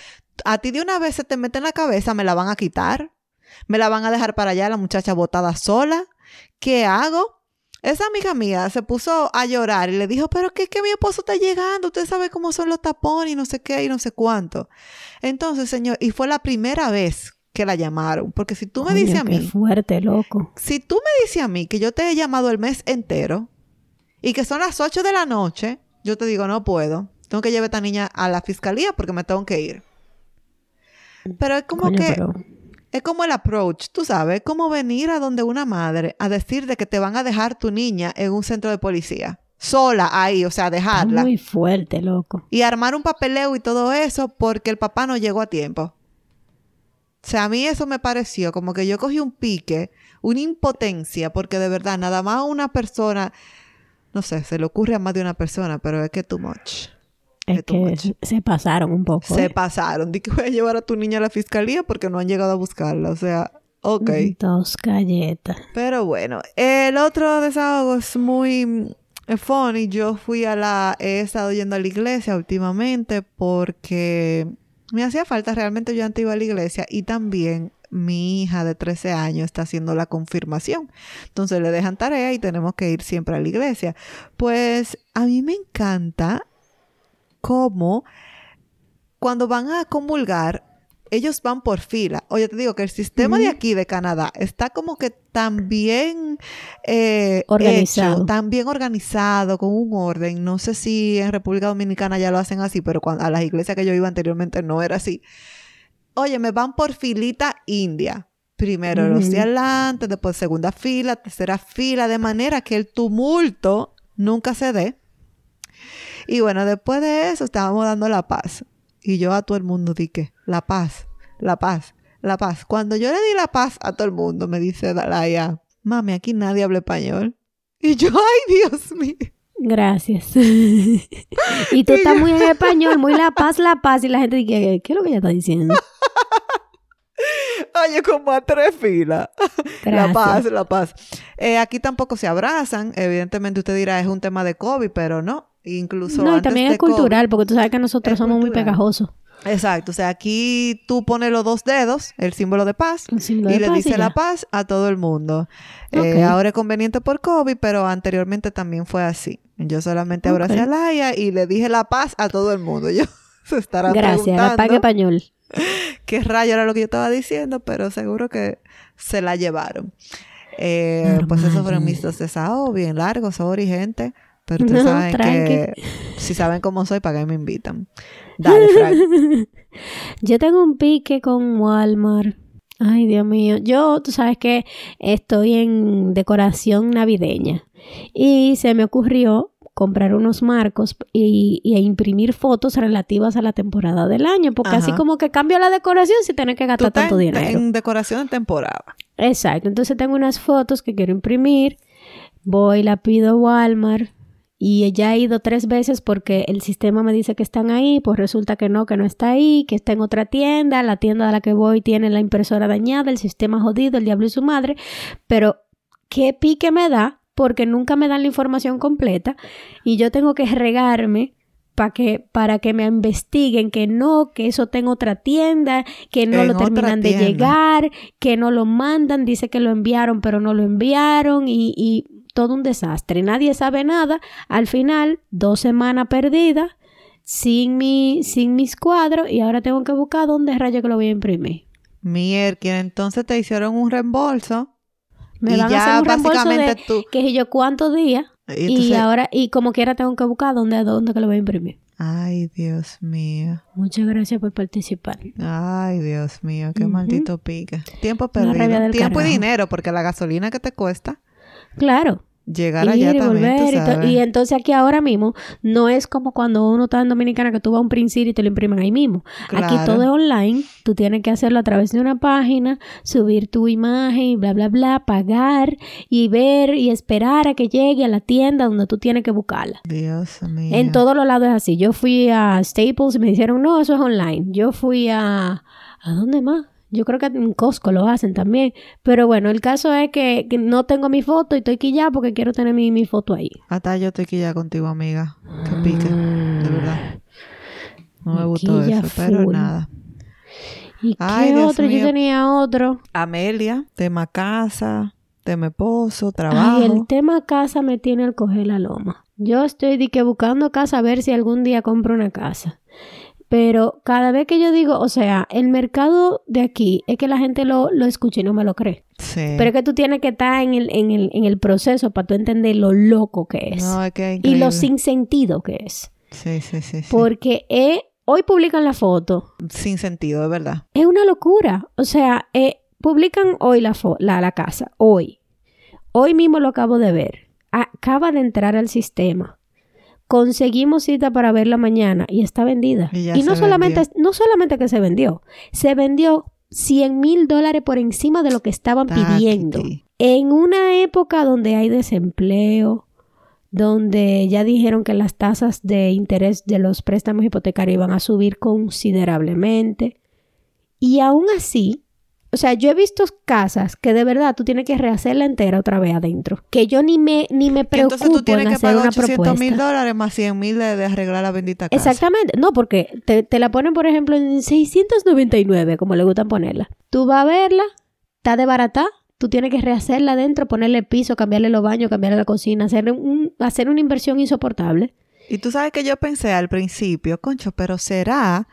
a ti de una vez se te mete en la cabeza, me la van a quitar, me la van a dejar para allá, la muchacha botada sola. ¿Qué hago? Esa amiga mía se puso a llorar y le dijo, pero que, que mi esposo está llegando, usted sabe cómo son los tapones y no sé qué y no sé cuánto. Entonces, señor, y fue la primera vez que la llamaron, porque si tú me dices a qué mí, fuerte, loco. si tú me dices a mí que yo te he llamado el mes entero y que son las 8 de la noche yo te digo, no puedo. Tengo que llevar a esta niña a la fiscalía porque me tengo que ir. Pero es como que... pero- Es como el approach, tú sabes, es como venir a donde una madre a decir de que te van a dejar tu niña en un centro de policía. Sola ahí, o sea, Está dejarla. muy fuerte, loco. Y armar un papeleo y todo eso porque el papá no llegó a tiempo. O sea, a mí eso me pareció como que yo cogí un pique, una impotencia, porque de verdad, nada más una persona, no sé, se le ocurre a más de una persona, pero es que too much. Es que much. se pasaron un poco. Se ¿eh? pasaron. Di que voy a llevar a tu niña a la fiscalía porque no han llegado a buscarla. O sea, ok. Dos galletas. Pero bueno, el otro desahogo es muy mm, funny. Yo fui a la, he estado yendo a la iglesia últimamente porque me hacía falta realmente yo antes iba a la iglesia y también mi hija de 13 años está haciendo la confirmación. Entonces le dejan tarea y tenemos que ir siempre a la iglesia. Pues a mí me encanta cómo cuando van a comulgar, ellos van por fila. Oye, te digo que el sistema de aquí de Canadá está como que tan bien eh, Organizado. hecho, tan bien organizado, con un orden. No sé si en República Dominicana ya lo hacen así, pero cuando, a las iglesias que yo iba anteriormente no era así. Oye, me van por filita india. Primero los de adelante, después segunda fila, tercera fila, de manera que el tumulto nunca se dé. Y bueno, después de eso estábamos dando la paz. Y yo a todo el mundo dije, la paz, la paz, la paz. Cuando yo le di la paz a todo el mundo, me dice Dalaya, mami, aquí nadie habla español. Y yo, ay, Dios mío. Gracias. y tú estás muy en español, muy la paz, la paz. Y la gente dice, ¿qué es lo que ella está diciendo? Oye, como a tres filas. La paz, la paz. Eh, aquí tampoco se abrazan. Evidentemente usted dirá, es un tema de COVID, pero no. Incluso No, y también es cultural, COVID- porque tú sabes que nosotros somos muy pegajosos. Exacto. O sea, aquí tú pones los dos dedos, el símbolo de paz, de y le paz dice la paz a todo el mundo. Eh, ahora es conveniente por COVID, pero anteriormente también fue así. Yo solamente abracé Ok. a Laia y le dije la paz a todo el mundo. Yo se estarán Gracias, preguntando español. qué rayo era lo que yo estaba diciendo, pero seguro que se la llevaron. Eh, pues esos fueron mis dos desahogos, bien largos, sorry, gente. Pero ustedes No, saben que tranqui. si saben cómo soy, para que me invitan. Dale, Frank. Yo tengo un pique con Walmart. Ay, Dios mío. Yo, tú sabes que estoy en decoración navideña. Y se me ocurrió comprar unos marcos y, y imprimir fotos relativas a la temporada del año. Porque así como que cambio la decoración sin tener que Tú gastar estás tanto en, dinero. en decoración de temporada. Exacto. Entonces tengo unas fotos que quiero imprimir. Voy, la pido a Walmart. Y ya he ido tres veces porque el sistema me dice que están ahí, pues resulta que no, que no está ahí, que está en otra tienda, la tienda a la que voy tiene la impresora dañada, el sistema jodido, el diablo y su madre, pero qué pique me da porque nunca me dan la información completa y yo tengo que regarme para que, para que me investiguen que no, que eso está en otra tienda, que no En lo terminan de llegar, que no lo mandan, dice que lo enviaron pero no lo enviaron y, y todo un desastre. Nadie sabe nada. Al final, dos semanas perdidas sin, mi, sin mis cuadros y ahora tengo que buscar dónde rayo que lo voy a imprimir. Mierda, entonces te hicieron un reembolso. Me y van a ya hacer un reembolso básicamente de tú. que yo cuántos días y ahora y como quiera tengo que buscar dónde, dónde que lo voy a imprimir. Ay, Dios mío. Muchas gracias por participar. Ay, Dios mío, qué maldito pique. Tiempo perdido. Tiempo y dinero, porque la gasolina que te cuesta Claro. llegar ir allá también, tú volver y, to- sabes. y entonces aquí ahora mismo no es como cuando uno está en Dominicana que tú vas a un principio y te lo imprimen ahí mismo. Aquí todo es online, tú tienes que hacerlo a través de una página, subir tu imagen y bla, bla, bla, pagar y ver y esperar a que llegue a la tienda donde tú tienes que buscarla. Dios mío. En todos los lados es así. Yo fui a Staples y me dijeron, no, eso es online. Yo fui a... ¿A dónde más? Yo creo que en Costco lo hacen también. Pero bueno, el caso es que, que no tengo mi foto y estoy aquí ya porque quiero tener mi, mi foto ahí. Hasta yo estoy aquí ya contigo, amiga. Pique, de verdad. No me gustó eso, pero nada. ¿Y Ay, qué Dios otro? mío. Yo tenía otro. Amelia, tema casa, tema esposo, trabajo. Ay, el tema casa me tiene al coger la loma. Yo estoy de que buscando casa a ver si algún día compro una casa. Pero cada vez que yo digo, o sea, el mercado de aquí es que la gente lo, lo escucha y no me lo cree. Sí. Pero es que tú tienes que estar en el, en el, en el proceso para tú entender lo loco que es. No, es y lo sin sentido que es. Sí, sí, sí. sí. Porque hoy publican la foto. Sin sentido, de verdad. Es una locura. O sea, eh, publican hoy la, la, la casa. Hoy. Hoy mismo lo acabo de ver. Acaba de entrar al sistema. Conseguimos cita para verla mañana y está vendida. Y no, solamente, vendió. no solamente que se vendió, se vendió 100 mil dólares por encima de lo que estaban pidiendo. En una época donde hay desempleo, donde ya dijeron que las tasas de interés de los préstamos hipotecarios iban a subir considerablemente. Y aún así, o sea, yo he visto casas que de verdad tú tienes que rehacerla entera otra vez adentro. Que yo ni me, ni me preocupo entonces tú tienes en que hacer pagar una 800 mil dólares más 100 mil de, de arreglar la bendita casa. Exactamente, no, porque te, te la ponen, por ejemplo, en 699, como le gustan ponerla. Tú vas a verla, está de barata, tú tienes que rehacerla adentro, ponerle piso, cambiarle los baños, cambiarle la cocina, hacer, un, hacer una inversión insoportable. Y tú sabes que yo pensé al principio, concho, pero será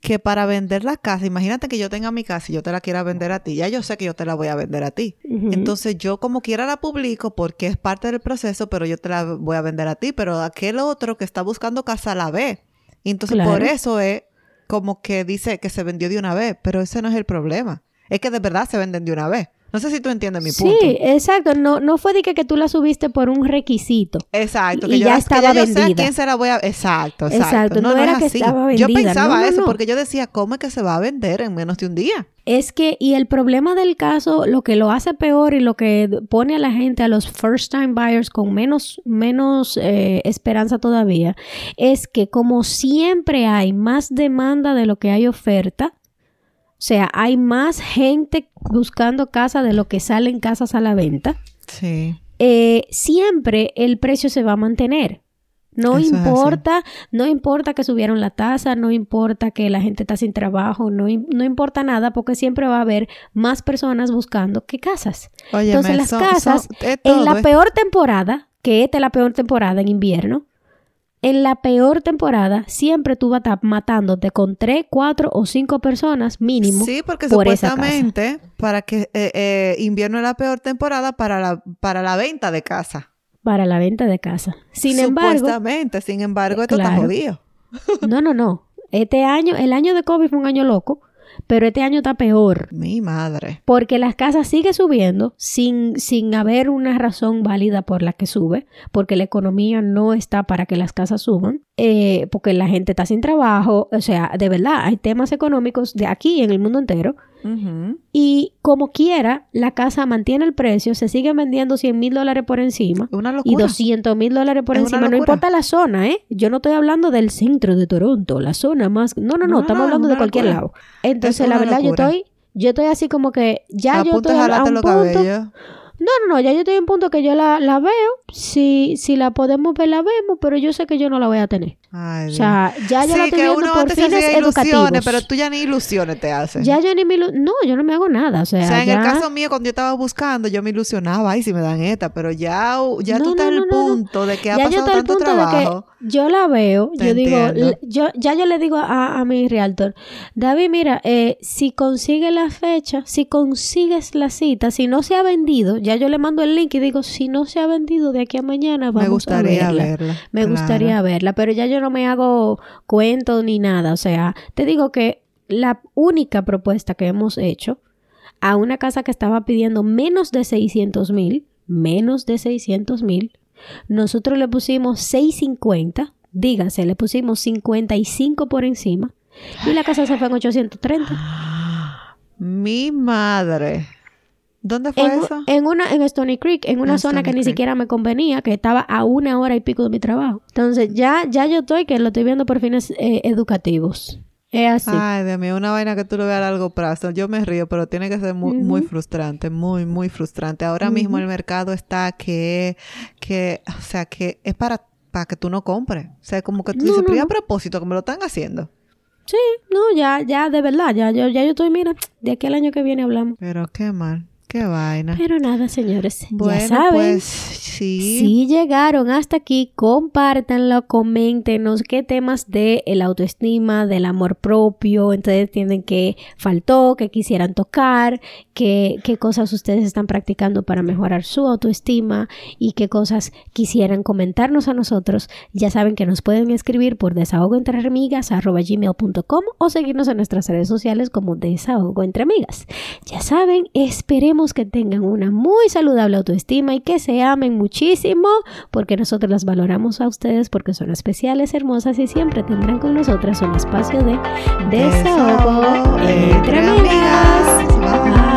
que para vender la casa, imagínate que yo tenga mi casa y yo te la quiera vender a ti, ya yo sé que yo te la voy a vender a ti. Entonces yo como quiera la publico porque es parte del proceso, pero yo te la voy a vender a ti, pero aquel otro que está buscando casa la ve. Y entonces Claro. por eso es como que dice que se vendió de una vez, pero ese no es el problema. Es que de verdad se venden de una vez. No sé si tú entiendes mi punto. Sí, exacto. No, no fue de que, que tú la subiste por un requisito. Exacto, Y que yo, ya que estaba yo sé a vendida. quién se la voy a... Exacto, exacto. Exacto, no era que estaba Yo vendida. pensaba No, no, eso porque yo decía, ¿cómo es que se va a vender en menos de un día? Es que, y el problema del caso, lo que lo hace peor y lo que pone a la gente, a los first time buyers con menos, menos eh, esperanza todavía, es que como siempre hay más demanda de lo que hay oferta, o sea, hay más gente buscando casa de lo que salen casas a la venta, Sí. eh, siempre el precio se va a mantener. No Eso importa, no importa que subieron la tasa, no importa que la gente está sin trabajo, no, no importa nada porque siempre va a haber más personas buscando que casas. Entonces las casas, en la peor temporada, que esta es la peor temporada en invierno, en la peor temporada siempre tú vas a estar matándote con tres, cuatro o cinco personas mínimo. Sí, porque por esa casa. supuestamente para que eh, eh, invierno es la peor temporada para la, para la venta de casa. para la venta de casa. Sin embargo, Supuestamente, sin embargo, esto está Claro. jodido. no, no, no. Este año, el año de COVID fue un año loco, pero este año está peor. Mi madre. Porque las casas siguen subiendo sin, sin haber una razón válida por la que sube, porque la economía no está para que las casas suban, eh, porque la gente está sin trabajo, o sea, de verdad, hay temas económicos de aquí en el mundo entero, y como quiera, la casa mantiene el precio, se sigue vendiendo 100 mil dólares por encima. Una Y locura. 200 mil dólares por Es encima. No importa la zona, ¿eh? Yo no estoy hablando del centro de Toronto, la zona más. No, no, no, No, estamos no, hablando de cualquier locura. lado. Entonces, Es la verdad, locura. yo estoy, yo estoy así como que ya a yo estoy a, a un punto. No, no, no, ya yo estoy en un punto que yo la, la veo. Si, si la podemos ver, la vemos, pero yo sé que yo no la voy a tener. Ay, O sea, ya yo la sí, estoy que viendo uno por se fines ilusiones, educativos. pero tú ya ni ilusiones te haces. Ya yo ni me No, yo no me hago nada. O sea, O sea, en ya- el caso mío, cuando yo estaba buscando, yo me ilusionaba, ay, si me dan esta, pero ya, ya No, tú estás no, el no, punto de que ha ya yo pasado estoy al tanto punto trabajo. de que yo la veo, Te yo digo, entiendo. yo, ya yo le digo a, a mi realtor, David, mira, eh, si consigue la fecha, si consigues la cita, si no se ha vendido, ya yo le mando el link y digo, si no se ha vendido de aquí a mañana, vamos me gustaría a verla. verla. Me claro. gustaría verla, pero ya yo no me hago cuentos ni nada. O sea, te digo que la única propuesta que hemos hecho a una casa que estaba pidiendo menos de 600 mil, menos de 600 mil, nosotros le pusimos 650, dígase, le pusimos 55 por encima y la casa se fue en 830. Mi madre. ¿Dónde fue En, eso? en una en Stony Creek, en una En zona que ni siquiera me convenía, que estaba a una hora y pico de mi trabajo. Entonces, ya ya yo estoy que lo estoy viendo por fines eh, educativos. Es así. Ay, de mí, una vaina que tú lo veas a largo plazo. Yo me río, pero tiene que ser muy, muy frustrante, muy, muy frustrante. Ahora mismo el mercado está que, que, o sea, que es para, para que tú no compres. O sea, como que tú No, dices, no, pero ¿y a propósito, que me lo están haciendo. Sí, no, ya ya de verdad, ya yo ya yo estoy, mira, de aquí al año que viene hablamos. Pero qué mal, qué vaina. Pero nada, señores, Bueno, ya saben. pues sí. Si llegaron hasta aquí, compártanlo, coméntenos qué temas de el autoestima, del amor propio, entonces tienen que faltó, que quisieran tocar, qué, qué cosas ustedes están practicando para mejorar su autoestima y qué cosas quisieran comentarnos a nosotros. Ya saben que nos pueden escribir por desahogoentreamigas.com o seguirnos en nuestras redes sociales como Desahogo Entre Amigas. Ya saben, esperemos que tengan una muy saludable autoestima y que se amen muchísimo porque nosotros las valoramos a ustedes porque son especiales, hermosas y siempre tendrán con nosotras un espacio de desahogo entre amigas.